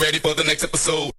ready for the next episode.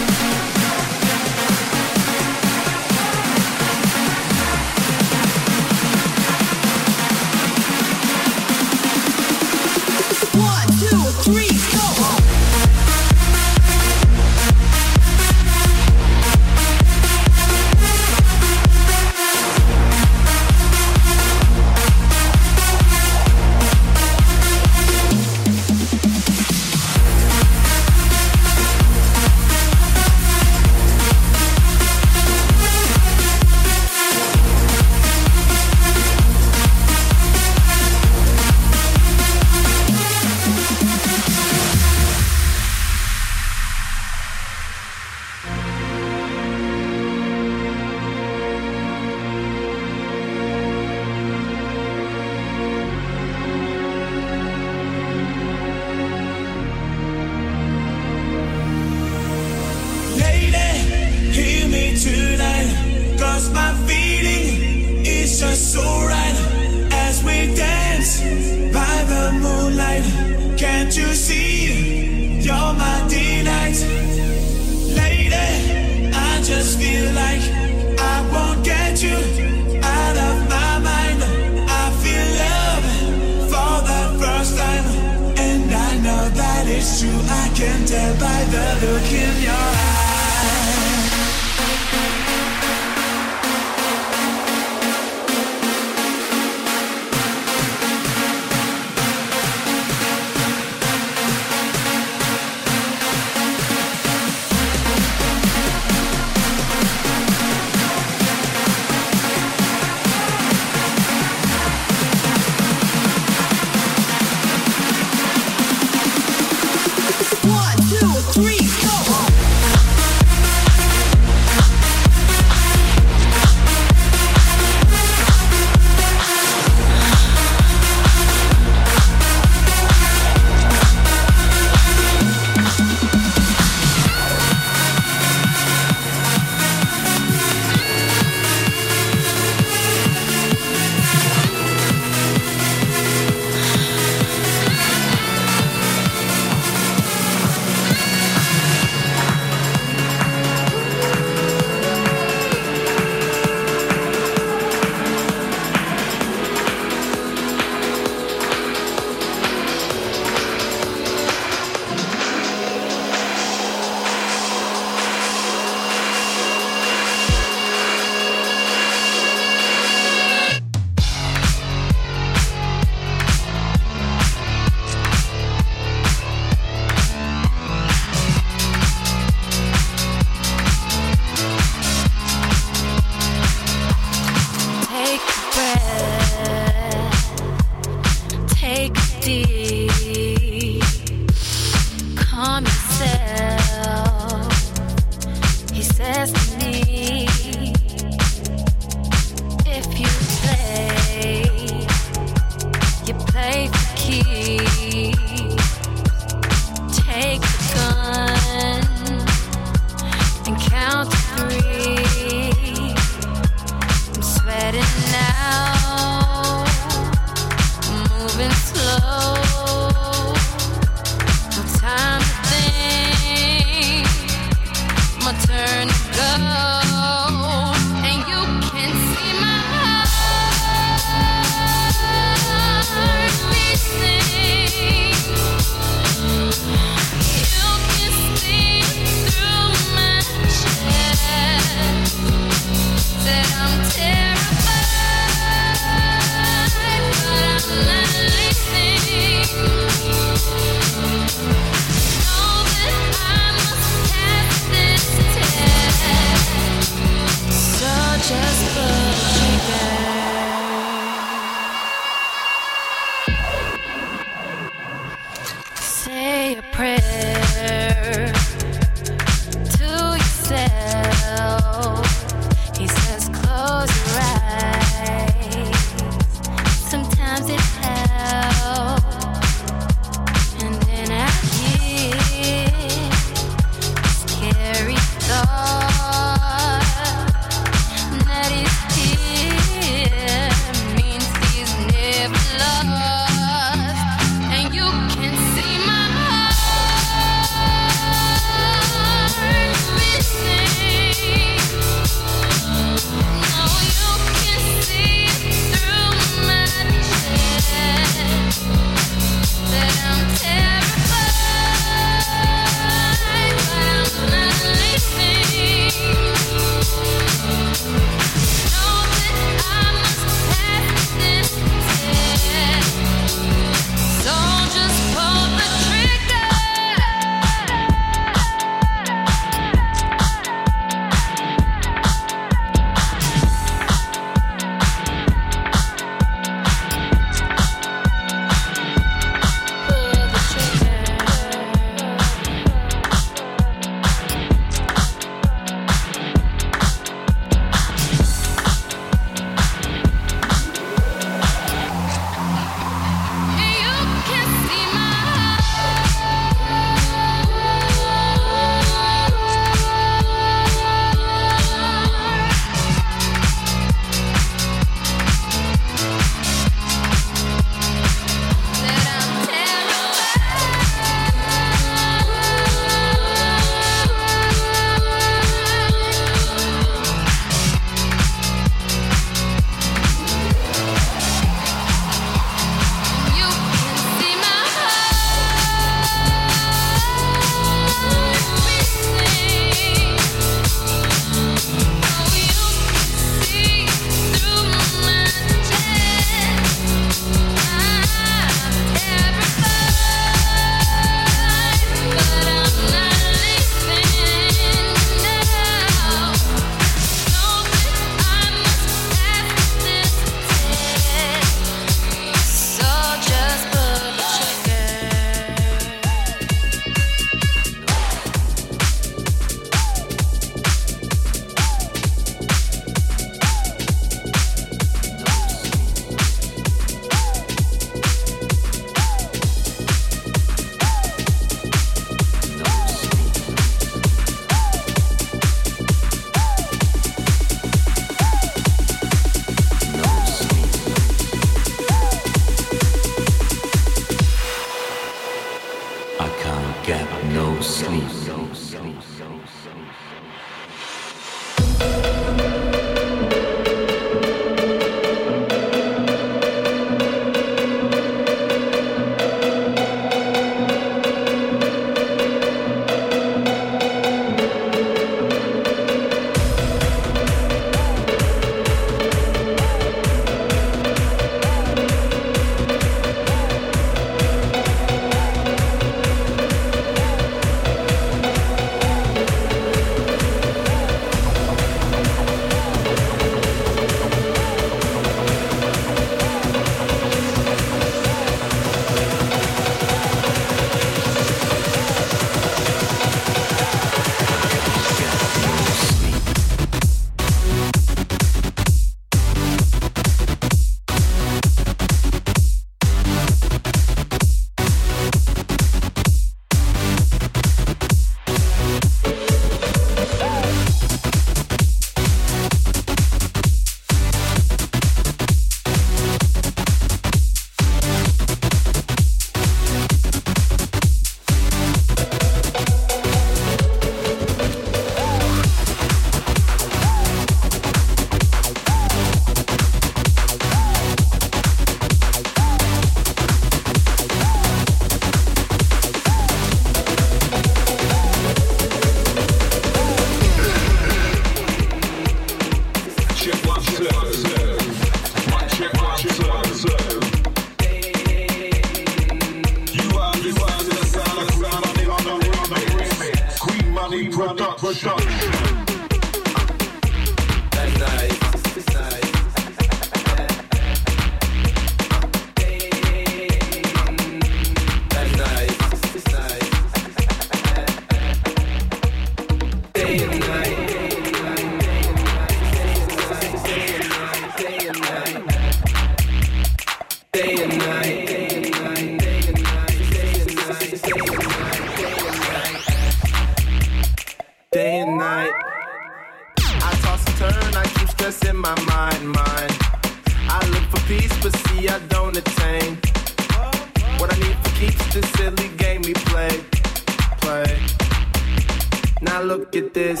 look at this.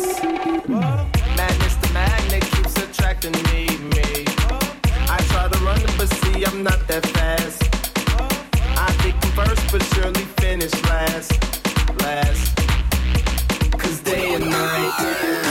Madness, the magnet keeps attracting me, me. I try to run but see, I'm not that fast. I think I'm first, but surely finish last, last. Cause day and night.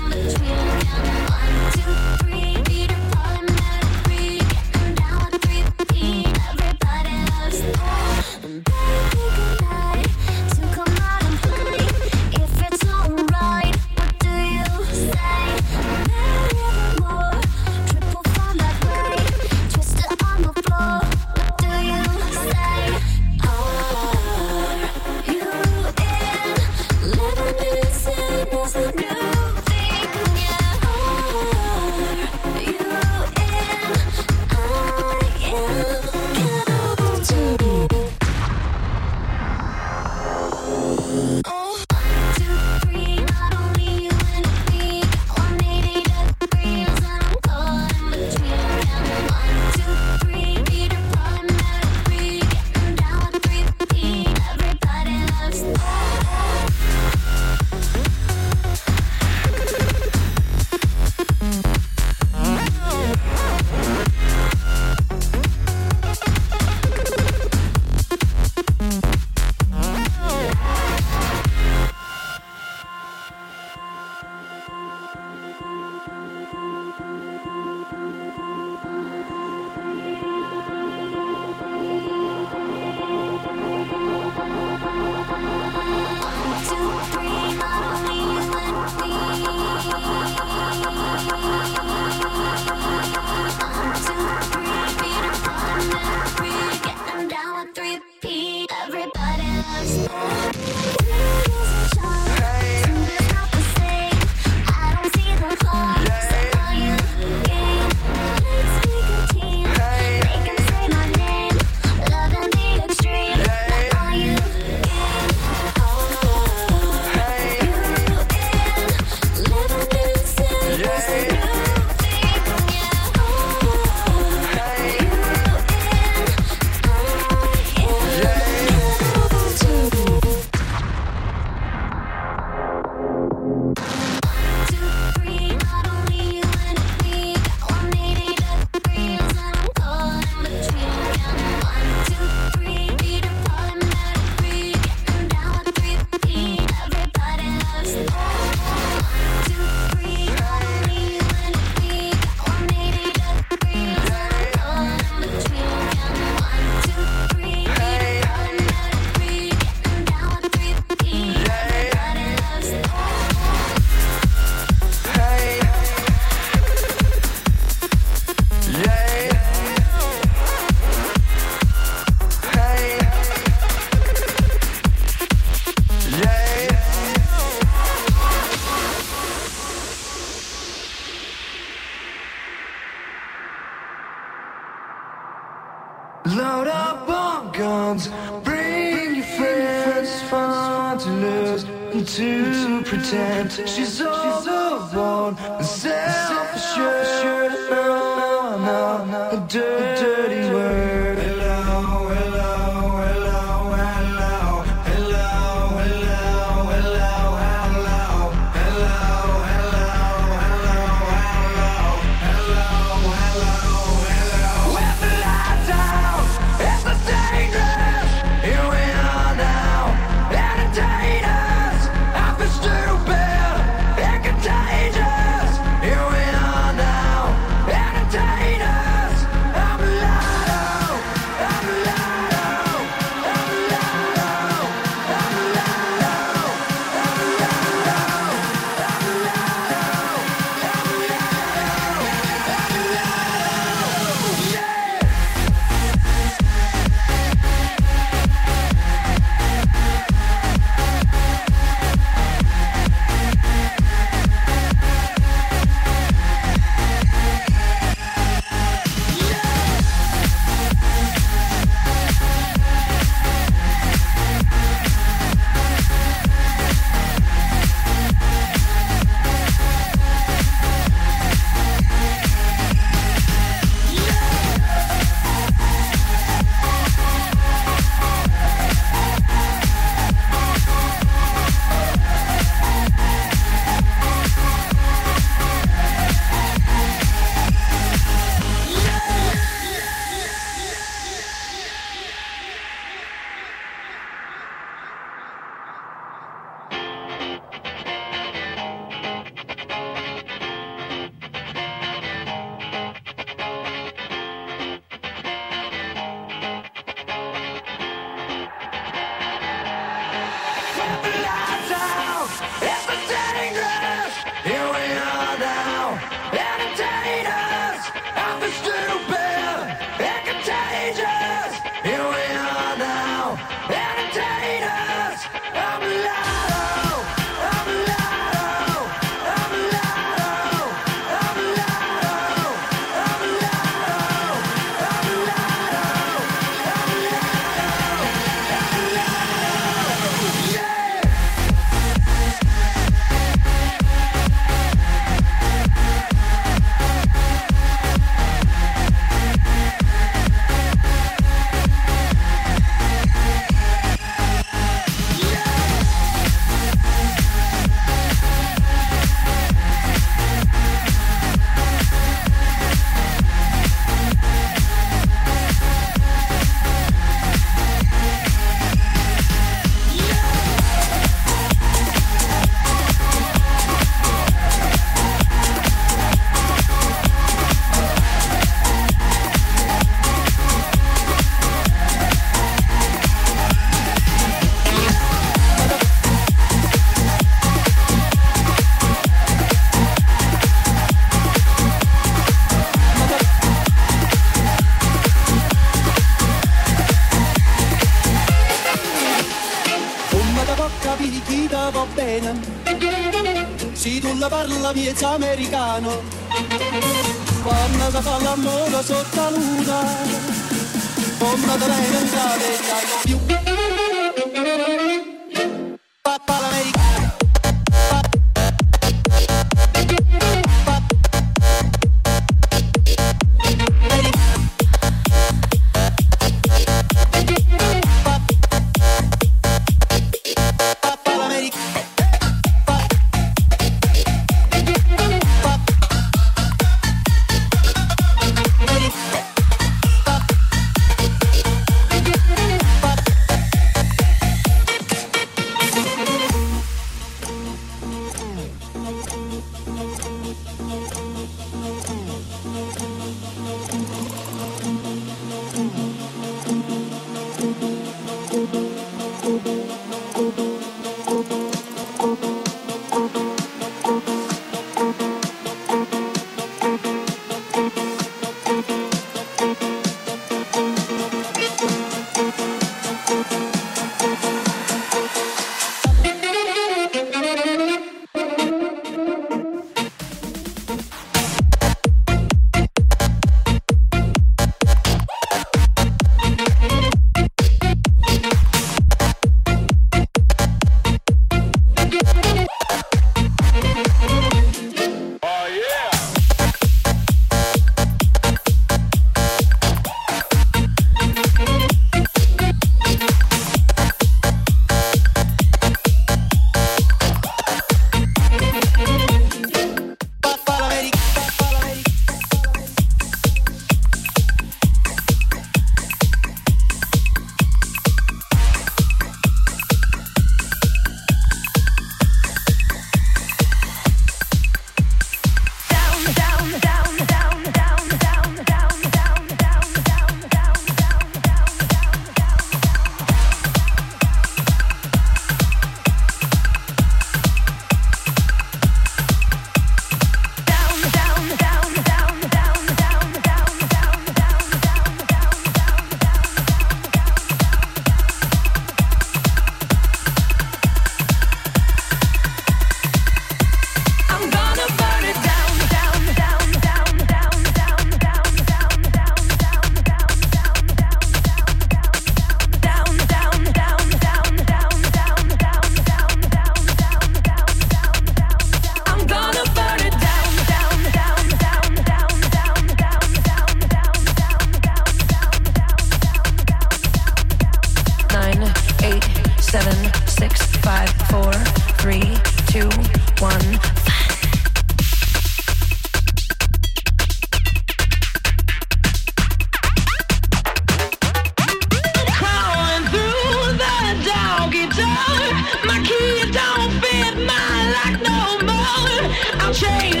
Change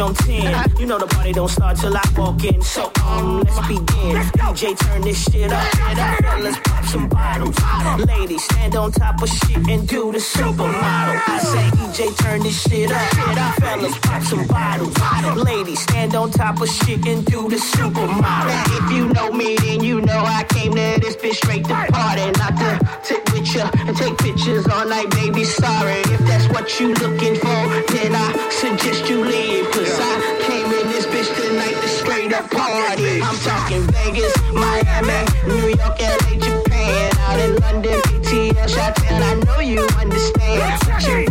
On 10. You know the party don't start till I walk in. So, um, let's begin. DJ, turn this shit up. Fellas, pop some bottles. Ladies, stand on top of shit and do the supermodel. I say, DJ, turn this shit up. Fellas, pop some bottles. Ladies, stand on top of shit and do the supermodel. If you know me, then you know I came to this bitch straight to party. Not to sit and take pictures all night, baby. Sorry if that's what you looking for. Then I suggest you leave. Cause I came in this bitch tonight to straight up party. I'm talking Vegas, Miami, New York, LA, Japan. Out in London, ATL, Chi-Town. I know you understand.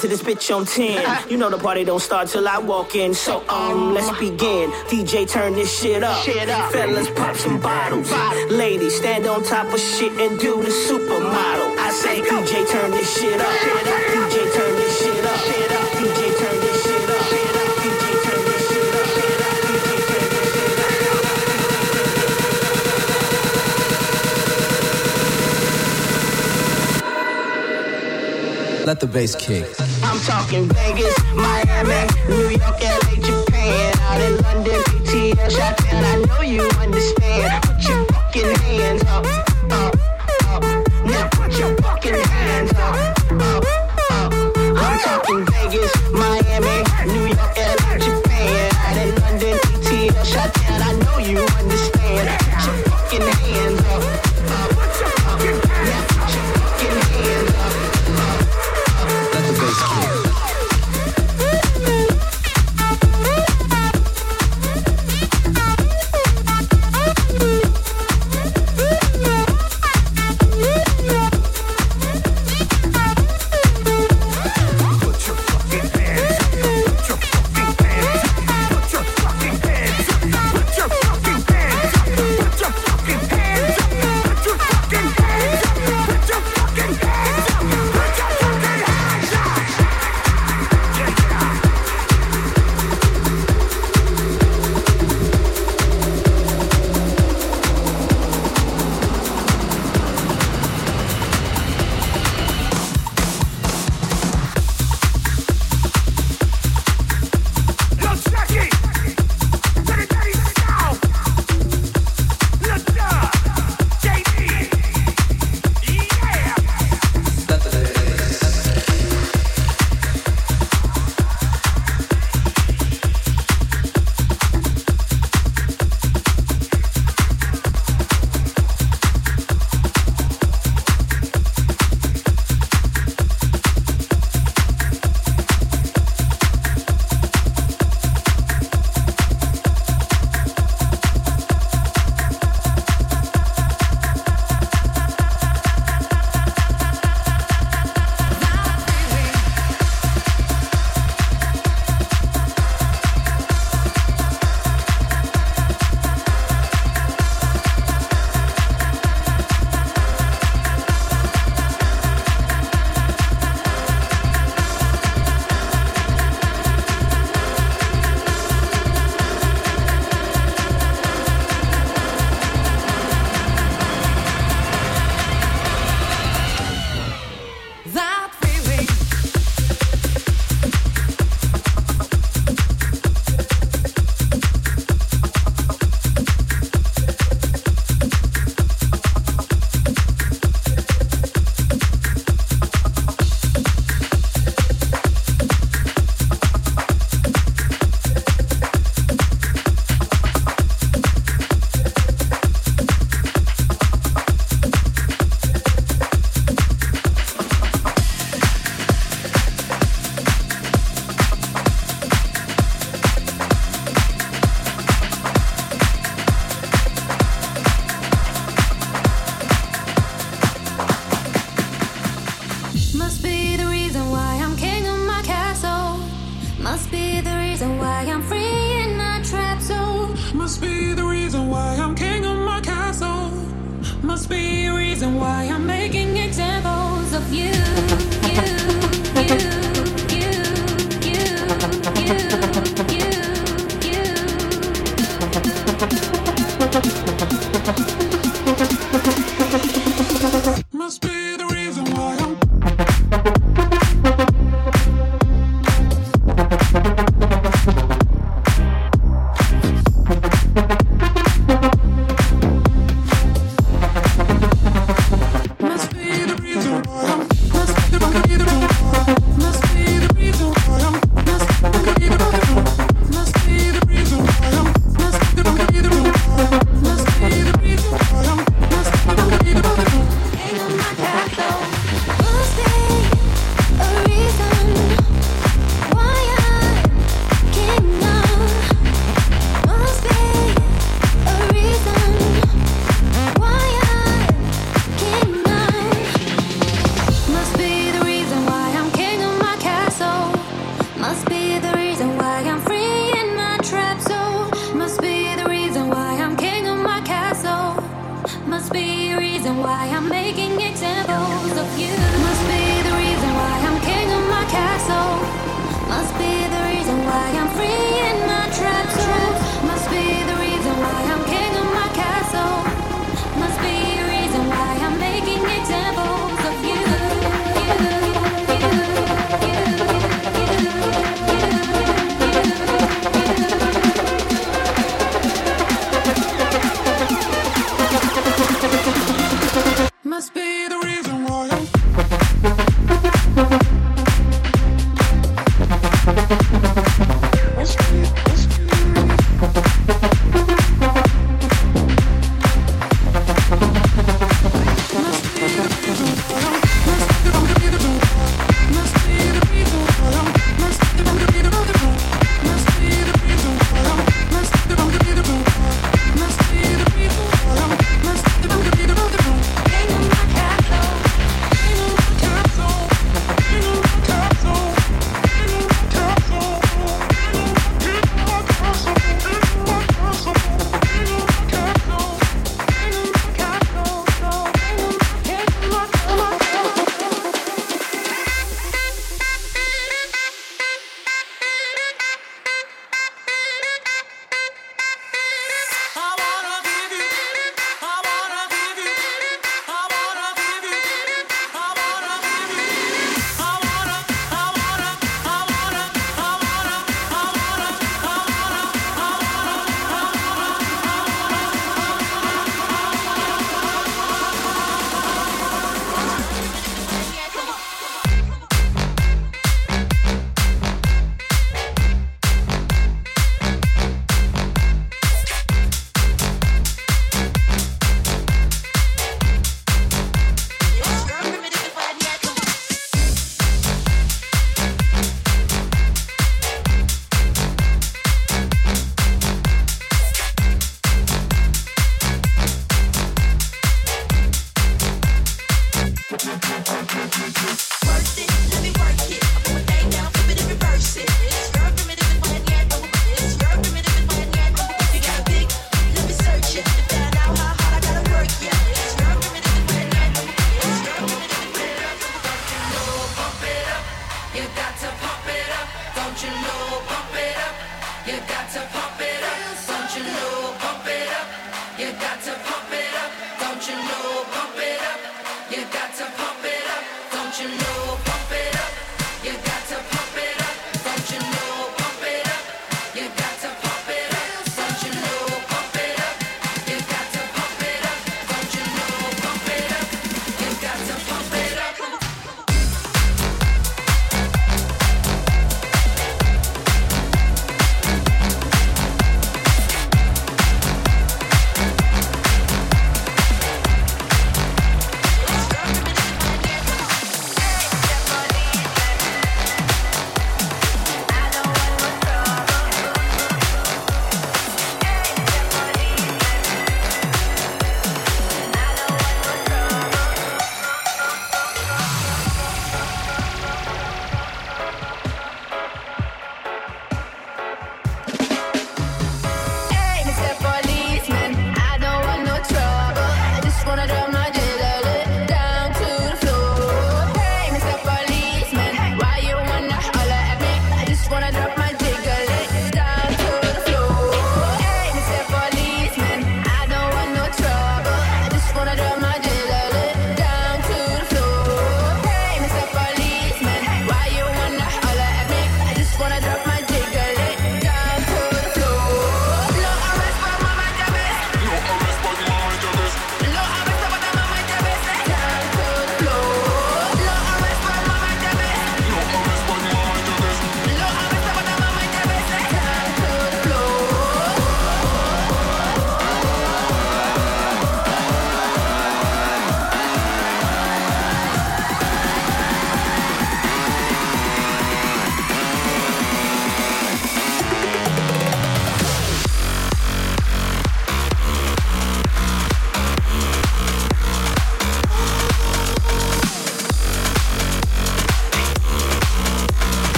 to this bitch on 10. You know the party don't start till I walk in. So, um, let's begin. DJ, turn this shit up. Shit up. Fellas, pop some bottles. Bottle. Ladies, stand on top of shit and do the supermodel. I say, DJ, turn this shit up. Shit up. DJ, turn this shit up. Shit up. DJ, turn this shit up. Shit up. let the bass kick. I'm talking Vegas, Miami, New York, LA, Japan, out in London, ATL, Chi-Town. I know you understand. Put your fucking hands up.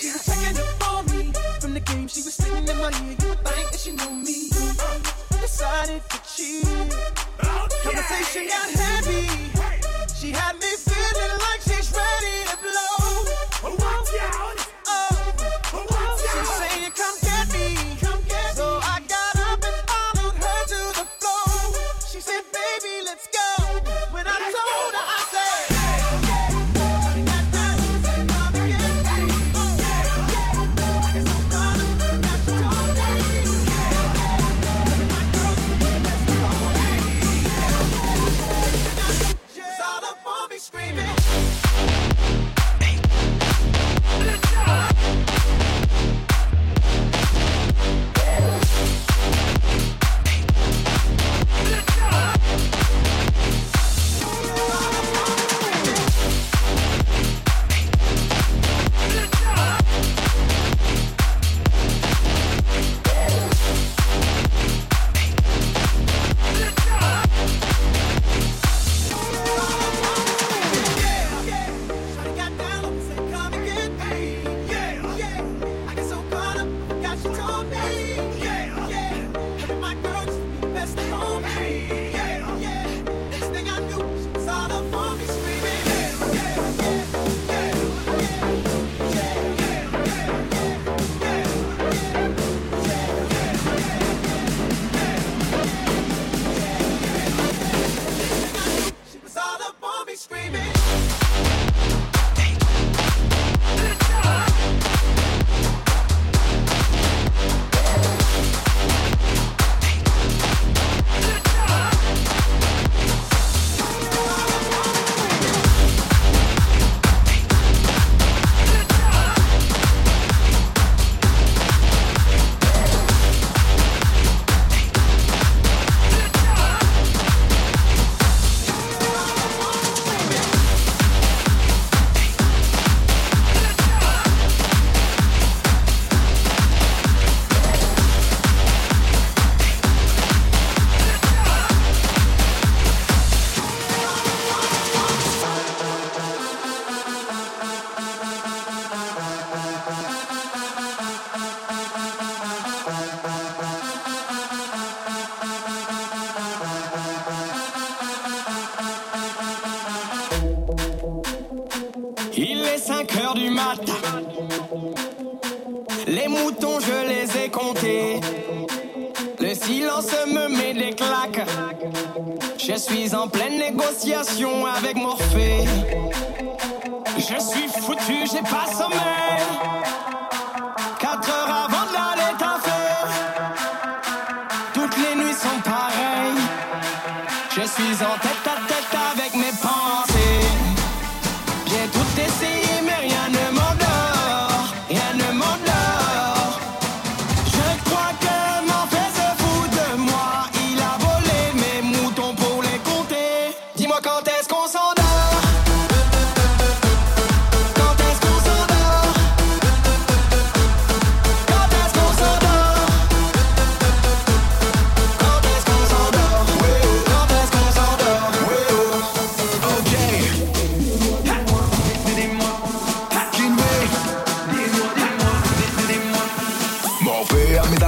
she was checking up on me. From the game she was spitting in my ear, you would think that she knew me. Uh, decided to cheat. Oh, okay. Conversation got heavy.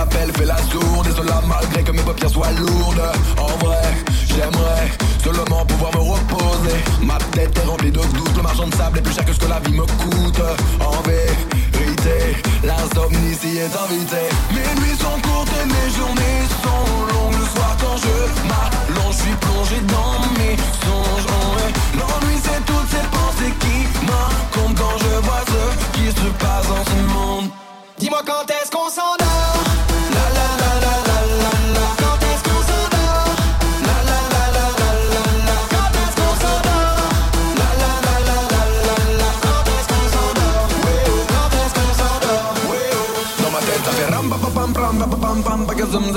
l'appel, fais la sourde Et cela malgré que mes paupières soient lourdes. En vrai, j'aimerais seulement pouvoir me reposer. Ma tête est remplie de doutes, le marchand de sable est plus cher que ce que la vie me coûte. En vérité, l'insomnie s'y est invitée. Mes nuits sont courtes et mes journées sont longues. Le soir quand je m'allonge, je suis plongé dans mes songes. Oh, L'ennui c'est toutes ces pensées qui m'incombent Quand je vois ce qui se passe dans ce monde. Dis-moi quand est-ce qu'on s'en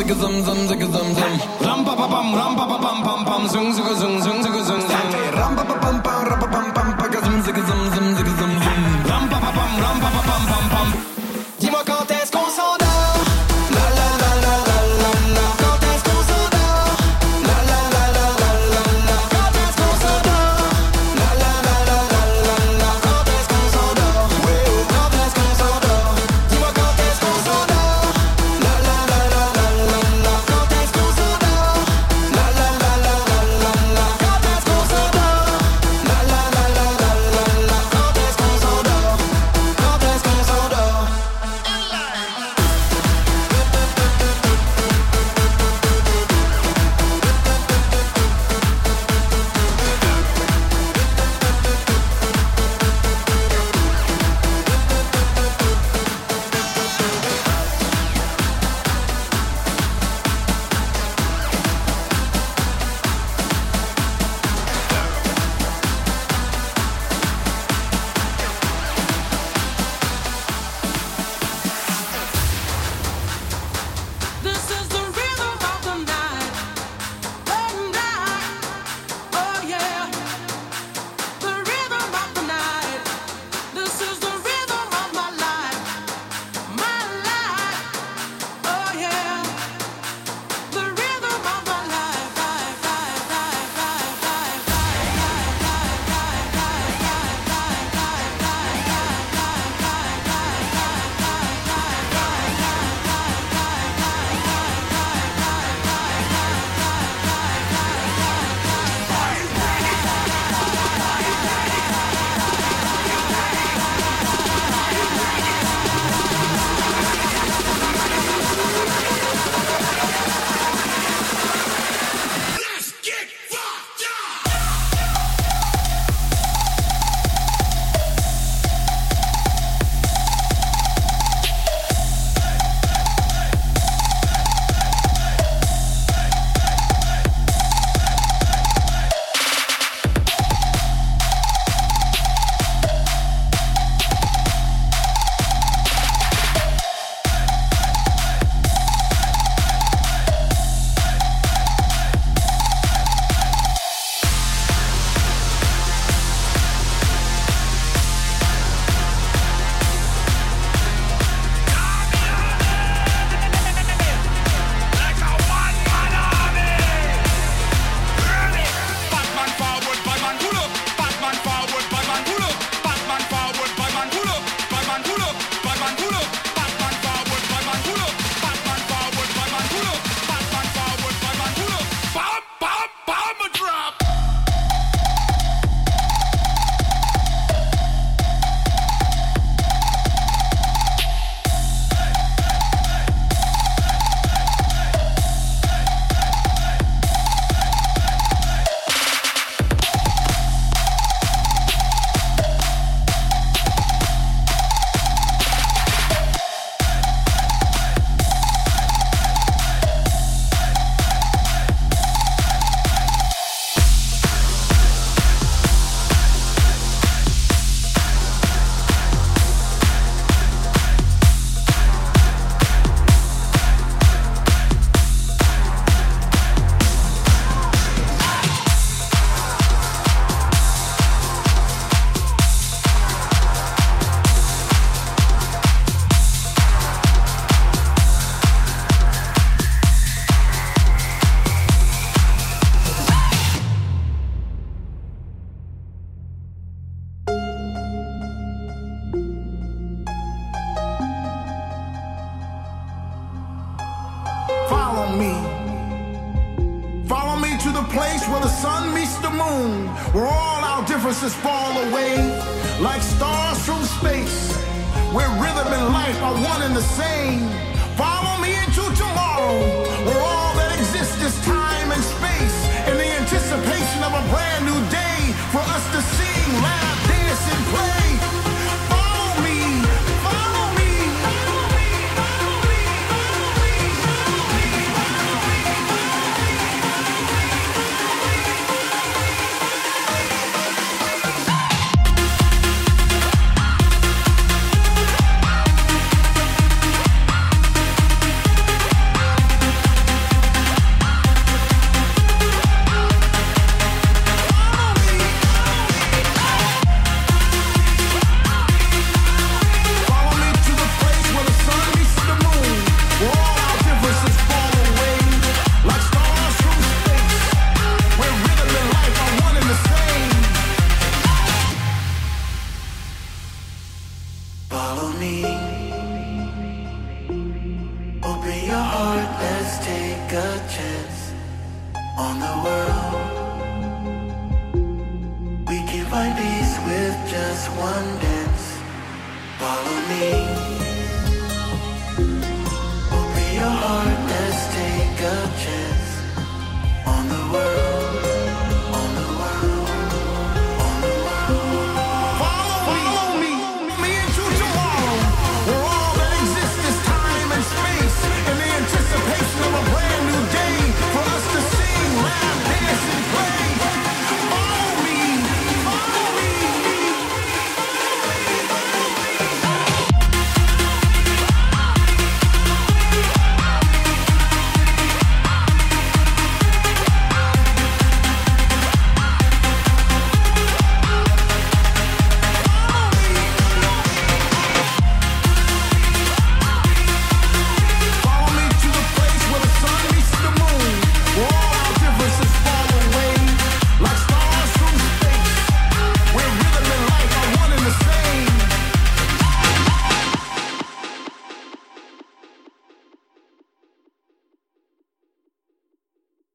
Zum zum zum zum